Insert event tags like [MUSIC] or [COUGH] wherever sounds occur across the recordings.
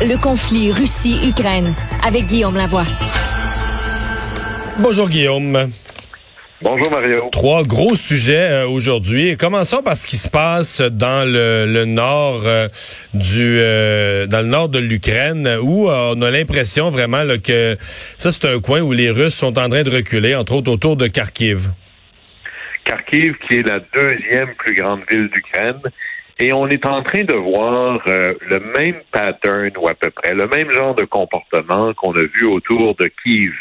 Le conflit Russie-Ukraine avec Guillaume Lavoie. Bonjour Guillaume. Bonjour Mario. Trois gros sujets euh, aujourd'hui. Commençons par ce qui se passe dans le, nord euh, du euh, dans le nord de l'Ukraine où on a l'impression vraiment que ça c'est un coin où les Russes sont en train de reculer, entre autres autour de Kharkiv. Kharkiv qui est la deuxième plus grande ville d'Ukraine et on est en train de voir euh, le même pattern ou à peu près, le même genre de comportement qu'on a vu autour de Kiev.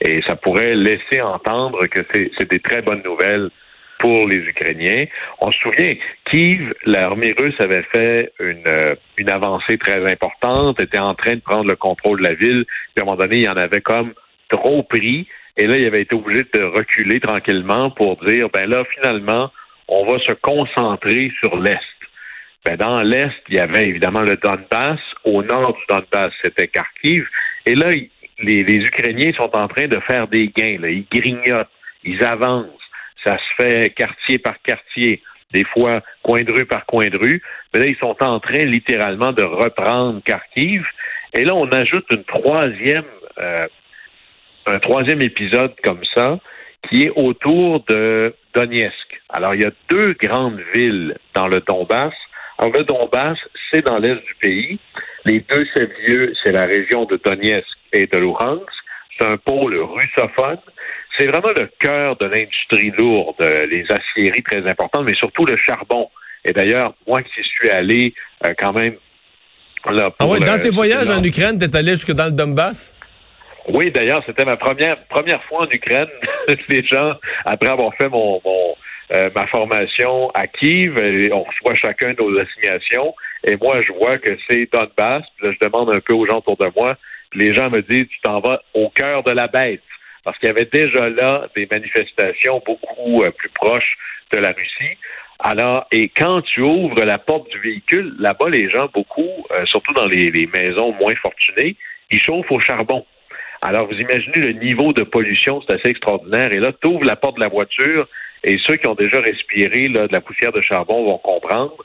Et ça pourrait laisser entendre que c'est des très bonnes nouvelles pour les Ukrainiens. On se souvient, Kiev, l'armée russe avait fait une, euh, une avancée très importante, était en train de prendre le contrôle de la ville, puis à un moment donné, il y en avait comme trop pris, et là, il avait été obligé de reculer tranquillement pour dire, ben là, finalement, on va se concentrer sur l'Est. Ben, dans l'Est, il y avait évidemment le Donbass. Au nord du Donbass, c'était Kharkiv. Et là, les, les, Ukrainiens sont en train de faire des gains. Là. Ils grignotent, ils avancent. Ça se fait quartier par quartier, des fois coin de rue par coin de rue. Mais là, ils sont en train littéralement de reprendre Kharkiv. Et là, on ajoute une troisième, euh, un troisième épisode comme ça, qui est autour de Donetsk. Alors, il y a deux grandes villes dans le Donbass alors, le Donbass, c'est dans l'est du pays. Les deux chefs-lieux, c'est la région de Donetsk et de Luhansk. C'est un pôle russophone. C'est vraiment le cœur de l'industrie lourde, les aciéries très importantes, mais surtout le charbon. Et d'ailleurs, moi qui suis allé euh, quand même là, ah ouais, dans tes voyages en Ukraine, t'es allé jusque dans le Donbass? Oui, d'ailleurs, c'était ma première première fois en Ukraine. [LAUGHS] les gens, après avoir fait mon, mon euh, ma formation à Kiev, on reçoit chacun nos assignations, et moi, je vois que c'est Donbass, puis là, je demande un peu aux gens autour de moi, les gens me disent, tu t'en vas au cœur de la bête, parce qu'il y avait déjà là des manifestations beaucoup euh, plus proches de la Russie. Alors, et quand tu ouvres la porte du véhicule, là-bas, les gens, beaucoup, euh, surtout dans les, les maisons moins fortunées, ils chauffent au charbon. Alors, vous imaginez le niveau de pollution, c'est assez extraordinaire. Et là, tu ouvres la porte de la voiture, et ceux qui ont déjà respiré là, de la poussière de charbon vont comprendre,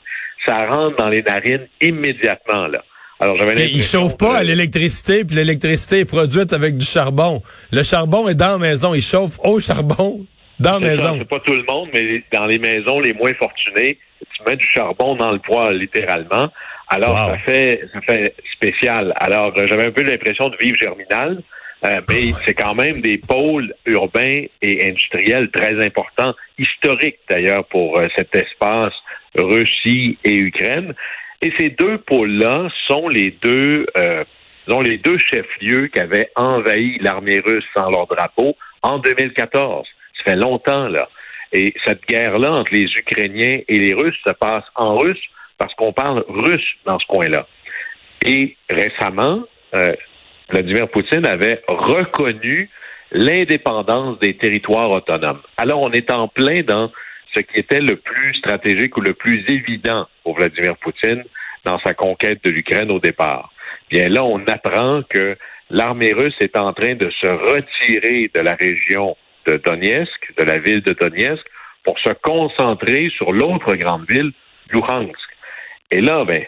ça rentre dans les narines immédiatement. là. Alors, j'avais Ils chauffent pas à l'électricité, puis l'électricité est produite avec du charbon. Le charbon est dans la maison, ils chauffent au charbon dans la maison. C'est pas tout le monde, mais dans les maisons les moins fortunées, tu mets du charbon dans le poêle, littéralement. Alors, ça fait ça fait spécial. Alors, j'avais un peu l'impression de vivre germinal. Euh, mais c'est quand même des pôles urbains et industriels très importants, historiques d'ailleurs pour euh, cet espace Russie et Ukraine. Et ces deux pôles-là sont les deux, euh, sont les deux chefs-lieux qui avaient envahi l'armée russe sans leur drapeau en 2014. Ça fait longtemps là. Et cette guerre-là entre les Ukrainiens et les Russes se passe en russe parce qu'on parle russe dans ce coin-là. Et récemment, euh, Vladimir Poutine avait reconnu l'indépendance des territoires autonomes. Alors, on est en plein dans ce qui était le plus stratégique ou le plus évident pour Vladimir Poutine dans sa conquête de l'Ukraine au départ. Bien là, on apprend que l'armée russe est en train de se retirer de la région de Donetsk, de la ville de Donetsk, pour se concentrer sur l'autre grande ville, Luhansk. Et là, ben,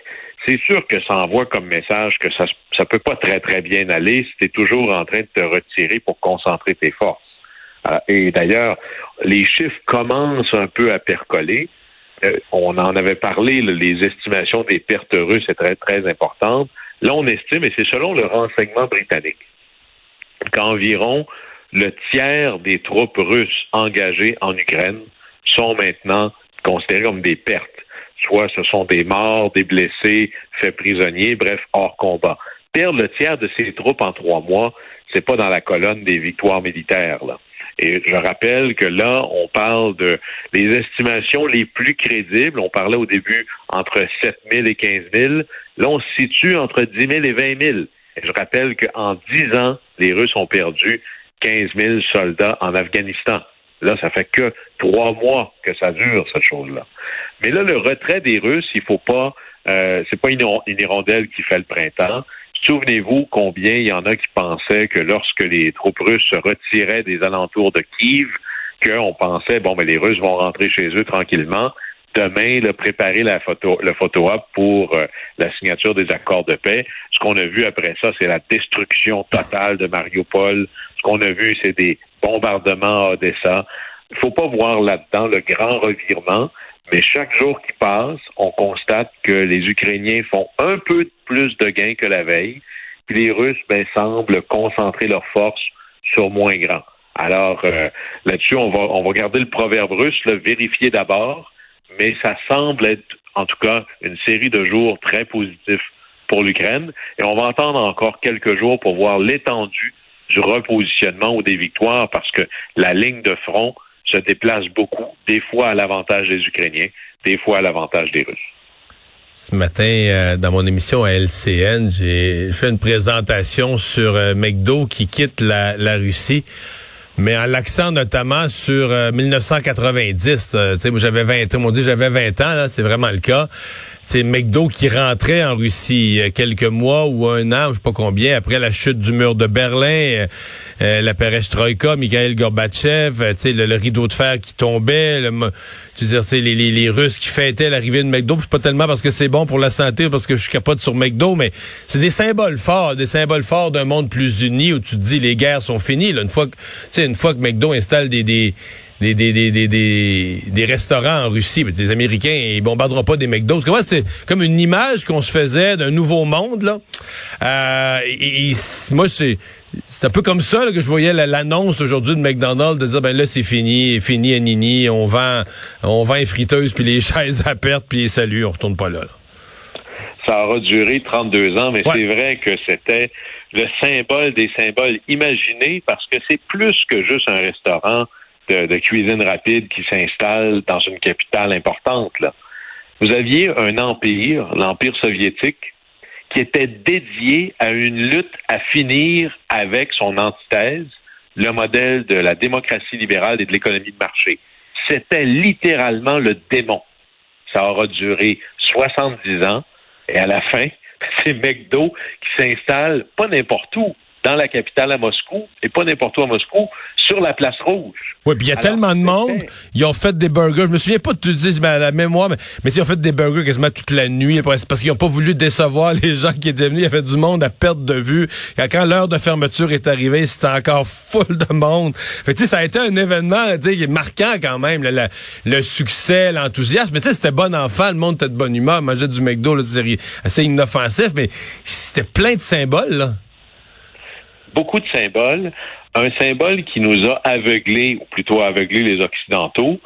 c'est sûr que ça envoie comme message que ça ça peut pas très très bien aller si tu es toujours en train de te retirer pour concentrer tes forces. Euh, et d'ailleurs, les chiffres commencent un peu à percoler. Euh, on en avait parlé, les estimations des pertes russes sont très très importantes. Là, on estime, et c'est selon le renseignement britannique, qu'environ le tiers des troupes russes engagées en Ukraine sont maintenant considérées comme des pertes soit ce sont des morts, des blessés, faits prisonniers, bref, hors combat. Perdre le tiers de ses troupes en trois mois, c'est pas dans la colonne des victoires militaires. Et je rappelle que là, on parle de les estimations les plus crédibles. On parlait au début entre 7 000 et 15 000. Là, on se situe entre 10 000 et 20 000. Et je rappelle qu'en 10 ans, les Russes ont perdu 15 000 soldats en Afghanistan. Là, ça fait que trois mois que ça dure, cette chose-là. Mais là, le retrait des Russes, il faut pas, euh, c'est pas une, hirondelle qui fait le printemps. Souvenez-vous combien il y en a qui pensaient que lorsque les troupes russes se retiraient des alentours de Kiev, qu'on pensait, bon, mais les Russes vont rentrer chez eux tranquillement. demain là, préparer la photo, le photo-op pour euh, la signature des accords de paix. Ce qu'on a vu après ça, c'est la destruction totale de Mariupol. Ce qu'on a vu, c'est des bombardements à Odessa. Il faut pas voir là-dedans le grand revirement, mais chaque jour qui passe, on constate que les Ukrainiens font un peu plus de gains que la veille, puis les Russes ben, semblent concentrer leurs forces sur moins grand. Alors euh, là-dessus, on va, on va garder le proverbe russe, le vérifier d'abord, mais ça semble être en tout cas une série de jours très positifs pour l'Ukraine. Et on va attendre encore quelques jours pour voir l'étendue du repositionnement ou des victoires parce que la ligne de front se déplace beaucoup, des fois à l'avantage des Ukrainiens, des fois à l'avantage des Russes. Ce matin, euh, dans mon émission à LCN, j'ai fait une présentation sur euh, McDo qui quitte la Russie mais en l'accent notamment sur 1990. Euh, tu sais, moi j'avais 20 ans, on dit j'avais 20 ans, là, c'est vraiment le cas. C'est McDo qui rentrait en Russie quelques mois ou un an, je sais pas combien, après la chute du mur de Berlin, euh, euh, la perestroïka, Mikhail Gorbatchev, tu sais, le, rideau de fer qui tombait, le, tu veux dire, les, les, les Russes qui fêtaient l'arrivée de McDo, c'est pas tellement parce que c'est bon pour la santé, parce que je suis capote sur McDo, mais c'est des symboles forts, des symboles forts d'un monde plus uni où tu te dis les guerres sont finies. Là, une fois que, une fois que McDo installe des, des des, des, des, des, des, restaurants en Russie. Mais les Américains, ils bombarderont pas des McDo. C'est comme une image qu'on se faisait d'un nouveau monde. là. Euh, et, moi, c'est c'est un peu comme ça que je voyais l'annonce aujourd'hui de McDonald's de dire ben là c'est fini, fini à Nini, on vend on vend les friteuses puis les [LAUGHS] chaises à perte puis salut, on retourne pas là. Ça aura duré 32 ans, mais c'est vrai que c'était le symbole des symboles imaginés parce que c'est plus que juste un restaurant de, cuisine rapide qui s'installe dans une capitale importante. Là. Vous aviez un empire, l'Empire soviétique, qui était dédié à une lutte à finir avec son antithèse, le modèle de la démocratie libérale et de l'économie de marché. C'était littéralement le démon. Ça aura duré 70 ans et à la fin, [LAUGHS] c'est McDo qui s'installe pas n'importe où, dans la capitale à Moscou, et pas n'importe où à Moscou, sur la place rouge. Oui, puis il y a tellement de monde, ils ont fait des burgers. Je me souviens pas de te dire ben, la mémoire, mais, mais ils ont fait des burgers quasiment toute la nuit parce qu'ils n'ont pas voulu décevoir les gens qui étaient venus. Il y avait du monde à perte de vue. Et quand l'heure de fermeture est arrivée, c'était encore full de monde. Fait ça a été un événement marquant quand même, le, le succès, l'enthousiasme. Mais tu sais, c'était bon enfant, le monde était de bonne humeur, mangeait du McDo, c'est assez inoffensif, mais c'était plein de symboles. Là beaucoup de symboles. Un symbole qui nous a aveuglés, ou plutôt aveuglés les Occidentaux,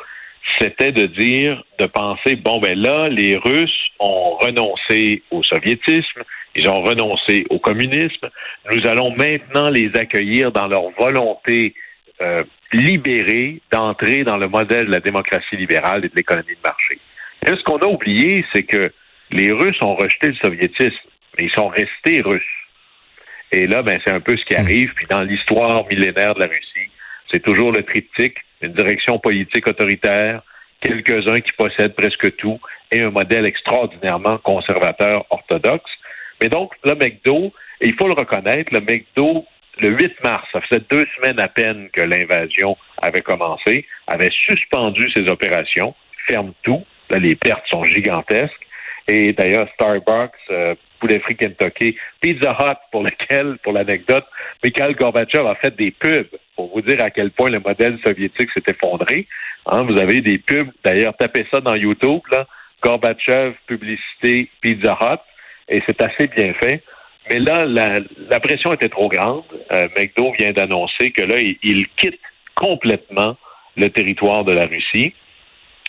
c'était de dire, de penser, bon, ben là, les Russes ont renoncé au soviétisme, ils ont renoncé au communisme, nous allons maintenant les accueillir dans leur volonté euh, libérée d'entrer dans le modèle de la démocratie libérale et de l'économie de marché. Et ce qu'on a oublié, c'est que les Russes ont rejeté le soviétisme, mais ils sont restés russes. Et là, ben, c'est un peu ce qui hmm. arrive. Puis dans l'histoire millénaire de la Russie, c'est toujours le triptyque, une direction politique autoritaire, quelques-uns qui possèdent presque tout, et un modèle extraordinairement conservateur orthodoxe. Mais donc, le McDo, et il faut le reconnaître, le McDo, le 8 mars, ça faisait deux semaines à peine que l'invasion avait commencé, avait suspendu ses opérations, ferme tout. Là, les pertes sont gigantesques. Et d'ailleurs, Starbucks, euh, poulet frit Pizza Hut, pour lequel, pour l'anecdote, Mikhail Gorbatchev a fait des pubs pour vous dire à quel point le modèle soviétique s'est effondré. Hein, vous avez des pubs, d'ailleurs, tapez ça dans YouTube, là, Gorbatchev, publicité, Pizza Hut, et c'est assez bien fait. Mais là, la, pression était trop grande. Euh, McDo vient d'annoncer que là, il, quitte complètement le territoire de la Russie.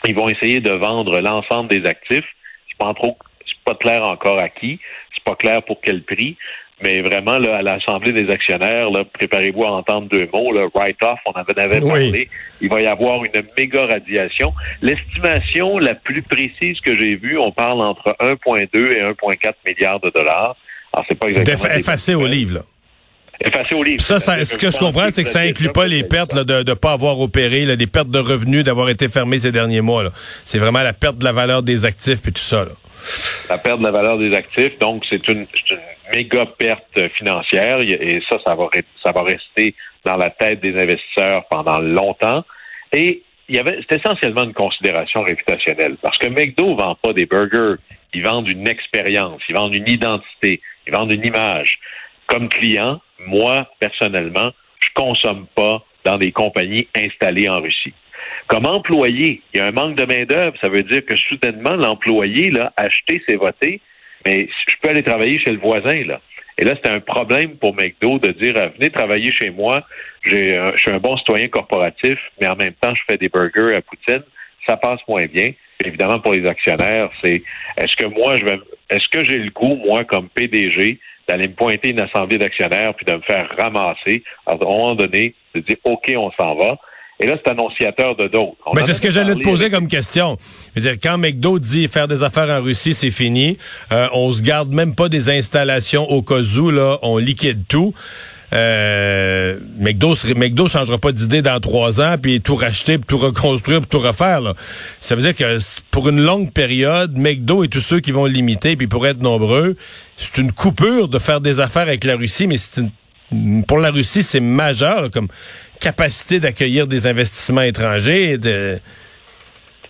Ils vont essayer de vendre l'ensemble des actifs. Je pas trop pas clair encore à qui, pas clair pour quel prix, mais vraiment, là, à l'Assemblée des actionnaires, préparez-vous à entendre deux mots, le write-off, on en avait parlé. Il va y avoir une méga radiation. L'estimation la plus précise que j'ai vue, on parle entre 1,2 et 1,4 milliards de dollars. Alors, c'est pas exactement... Effacé au livre, là. Effacé au livre. Ça, ce que je comprends, c'est que ça inclut pas les pertes de ne pas avoir opéré, là, les pertes de revenus d'avoir été fermés ces derniers mois. C'est vraiment la perte de la valeur des actifs et tout ça. Là la perte de la valeur des actifs. Donc, c'est une, méga perte financière et ça, ça va, rester dans la tête des investisseurs pendant longtemps. Et c'est essentiellement une considération réputationnelle. Parce que McDo vend pas des burgers. Ils vendent une expérience. Ils vendent une identité. Ils vendent une image. Comme client, moi, personnellement, je consomme pas dans des compagnies installées en Russie. Comme employé, il y a un manque de main-d'œuvre. Ça veut dire que soudainement, l'employé, là, acheter, c'est voter, mais je peux aller travailler chez le voisin, là. Et là, c'était un problème pour McDo de dire venez travailler chez moi, j'ai, je suis un bon citoyen corporatif, mais en même temps, je fais des burgers à Poutine. Ça passe moins bien. Évidemment, pour les actionnaires, c'est est-ce que moi, je vais est-ce que j'ai le goût, moi, comme PDG, d'aller me pointer une assemblée d'actionnaires puis de me faire ramasser, à un moment donné, de dire OK, on s'en va. Et là, c'est annonciateur de d'autres. Mais c'est ce que j'allais te poser comme question. Je veux dire, quand McDo dit faire des affaires en Russie, c'est fini. Euh, on se garde même pas des installations au cas où, là, on liquide tout. Euh, McDo, McDo changera pas d'idée dans trois ans, puis tout racheter, puis tout reconstruire, puis tout refaire. Là. Ça veut dire que pour une longue période, McDo et tous ceux qui vont limiter, puis pour être nombreux, c'est une coupure de faire des affaires avec la Russie, mais c'est une pour la Russie, c'est majeur comme capacité d'accueillir des investissements étrangers. De...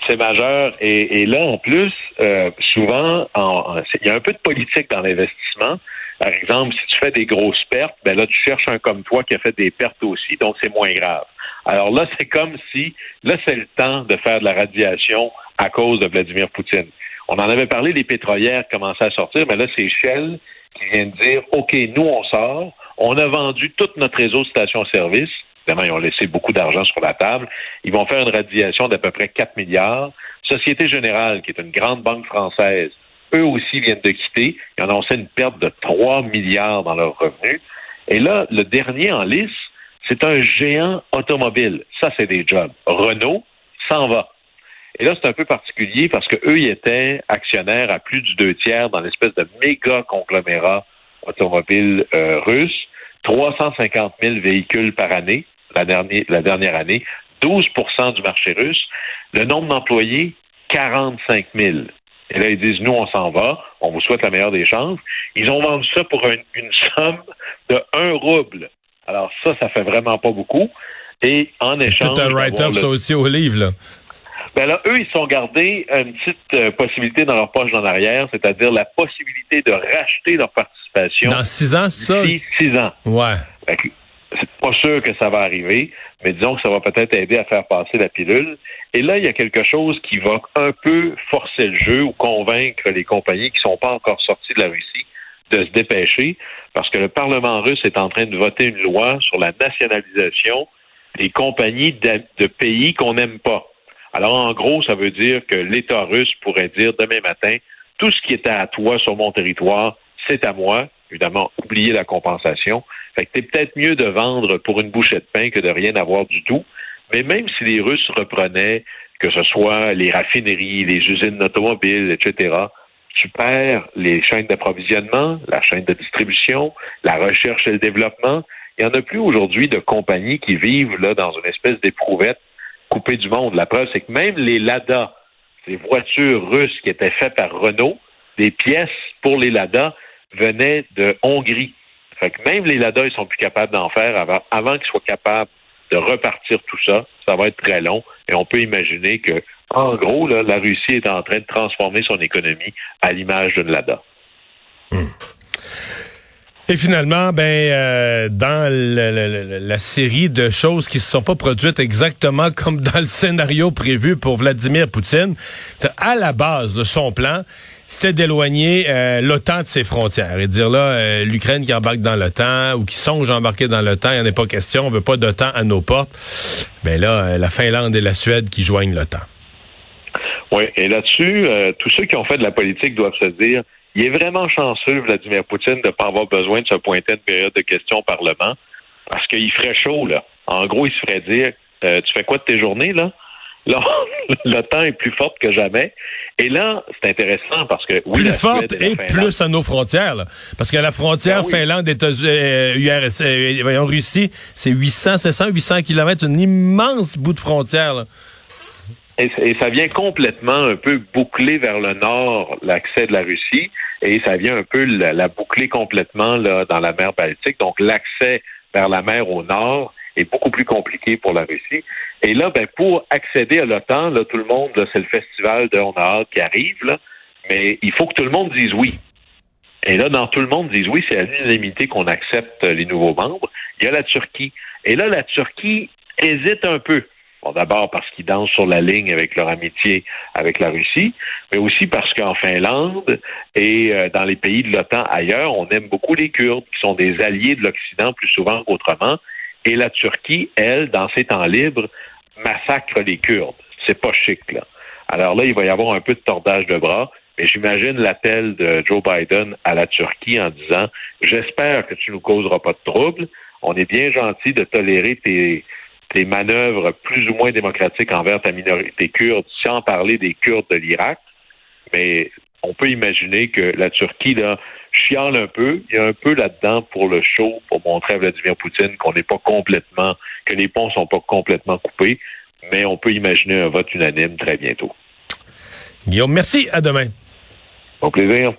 C'est majeur. Et, là, en plus, euh, souvent, il y a un peu de politique dans l'investissement. Par exemple, si tu fais des grosses pertes, ben là, tu cherches un comme toi qui a fait des pertes aussi, donc c'est moins grave. Alors là, c'est comme si, là, c'est le temps de faire de la radiation à cause de Vladimir Poutine. On en avait parlé, les pétrolières commençaient à sortir, mais là, c'est Shell qui vient de dire, OK, nous, on sort, on a vendu tout notre réseau de stations-service. Évidemment, ils ont laissé beaucoup d'argent sur la table. Ils vont faire une radiation d'à peu près 4 milliards. Société Générale, qui est une grande banque française, eux aussi viennent de quitter. Ils ont annoncé une perte de 3 milliards dans leurs revenus. Et là, le dernier en lice, c'est un géant automobile. Ça, c'est des jobs. Renault s'en va. Et là, c'est un peu particulier parce que eux, ils étaient actionnaires à plus du deux tiers dans l'espèce de méga conglomérat automobile euh, russe, 350 000 véhicules par année la dernière, la dernière année, 12 du marché russe. Le nombre d'employés, 45 000. Et là, ils disent, nous, on s'en va, on vous souhaite la meilleure des chances. Ils ont vendu ça pour une, [LAUGHS] somme de 1 rouble. Alors ça, ça fait vraiment pas beaucoup. Et en échange... C'est un write-off, ça aussi, au livre, là. Ben là, eux, ils sont gardés une petite euh, possibilité dans leur poche d'en arrière, c'est-à-dire la possibilité de racheter leur participation. Dans six ans, c'est ça? Six ans. Ouais. Pas sûr que ça va arriver, mais disons que ça va peut-être aider à faire passer la pilule. Et là, il y a quelque chose qui va un peu forcer le jeu ou convaincre les compagnies qui sont pas encore sorties de la Russie de se dépêcher, parce que le Parlement russe est en train de voter une loi sur la nationalisation des compagnies de pays qu'on n'aime pas. Alors, en gros, ça veut dire que l'État russe pourrait dire demain matin, tout ce qui était à toi sur mon territoire, c'est à moi. Évidemment, oublier la compensation. Fait que c'est peut-être mieux de vendre pour une bouchée de pain que de rien avoir du tout. Mais même si les Russes reprenaient, que ce soit les raffineries, les usines automobiles, etc., tu perds les chaînes d'approvisionnement, la chaîne de distribution, la recherche et le développement. Il n'y en a plus aujourd'hui de compagnies qui vivent là dans une espèce d'éprouvette coupé du monde. La preuve, c'est que même les Lada, ces voitures russes qui étaient faites par Renault, des pièces pour les Lada venaient de Hongrie. Fait que même les Lada, ils sont plus capables d'en faire avant, avant qu'ils soient capables de repartir tout ça. Ça va être très long et on peut imaginer que, en gros, la Russie est en train de transformer son économie à l'image d'une Lada. Hmm. Et finalement, ben euh, dans la série de choses qui se sont pas produites exactement comme dans le scénario prévu pour Vladimir Poutine, à la base de son plan, c'était d'éloigner euh, l'OTAN de ses frontières et dire là, euh, l'Ukraine qui embarque dans l'OTAN ou qui songe à embarquer dans l'OTAN, il n'y en a pas question, on veut pas d'OTAN à nos portes. Ben là, la Finlande et la Suède qui joignent l'OTAN. Oui, et là-dessus, tous ceux qui ont fait de la politique doivent se dire il est vraiment chanceux, Vladimir Poutine, de ne pas avoir besoin de se pointer à une période de questions au Parlement, parce qu'il ferait chaud, là. En gros, il se ferait dire euh, Tu fais quoi de tes journées, là? Là, [LAUGHS] temps est plus fort que jamais. Et là, c'est intéressant parce que oui, plus forte et, plus à nos frontières. Parce que la frontière ben Finlande, États-Unis, euh, euh, Russie, c'est 800, 700, 800 kilomètres, un immense bout de frontière. Là. Et, ça vient complètement un peu boucler vers le nord l'accès de la Russie et ça vient un peu la, boucler complètement là, dans la mer Baltique. Donc l'accès vers la mer au nord est beaucoup plus compliqué pour la Russie. Et là, ben, pour accéder à l'OTAN, là, tout le monde, c'est le festival de qui arrive, là, mais il faut que tout le monde dise oui. Et là, dans tout le monde dise oui, c'est à l'unanimité qu'on accepte les nouveaux membres. Il y a la Turquie. Et là, la Turquie hésite un peu. Bon, d'abord parce qu'ils dansent sur la ligne avec leur amitié avec la Russie, mais aussi parce qu'en Finlande et euh, dans les pays de l'OTAN ailleurs, on aime beaucoup les Kurdes, qui sont des alliés de l'Occident plus souvent qu'autrement. Et la Turquie, elle, dans ses temps libres, massacre les Kurdes. C'est pas chic, là. Alors là, il va y avoir un peu de tordage de bras. Mais j'imagine l'appel de Joe Biden à la Turquie en disant J'espère que tu nous causeras pas de troubles. On est bien gentil de tolérer tes, tes manœuvres plus ou moins démocratiques envers ta minorité kurde, sans parler des Kurdes de l'Irak. Mais on peut imaginer que la Turquie, là, chiale un peu. Il y a un peu là-dedans pour le show, pour montrer à Vladimir Poutine qu'on n'est pas complètement, que les ponts sont pas complètement coupés. Mais on peut imaginer un vote unanime très bientôt. Guillaume, merci. À demain. Au plaisir.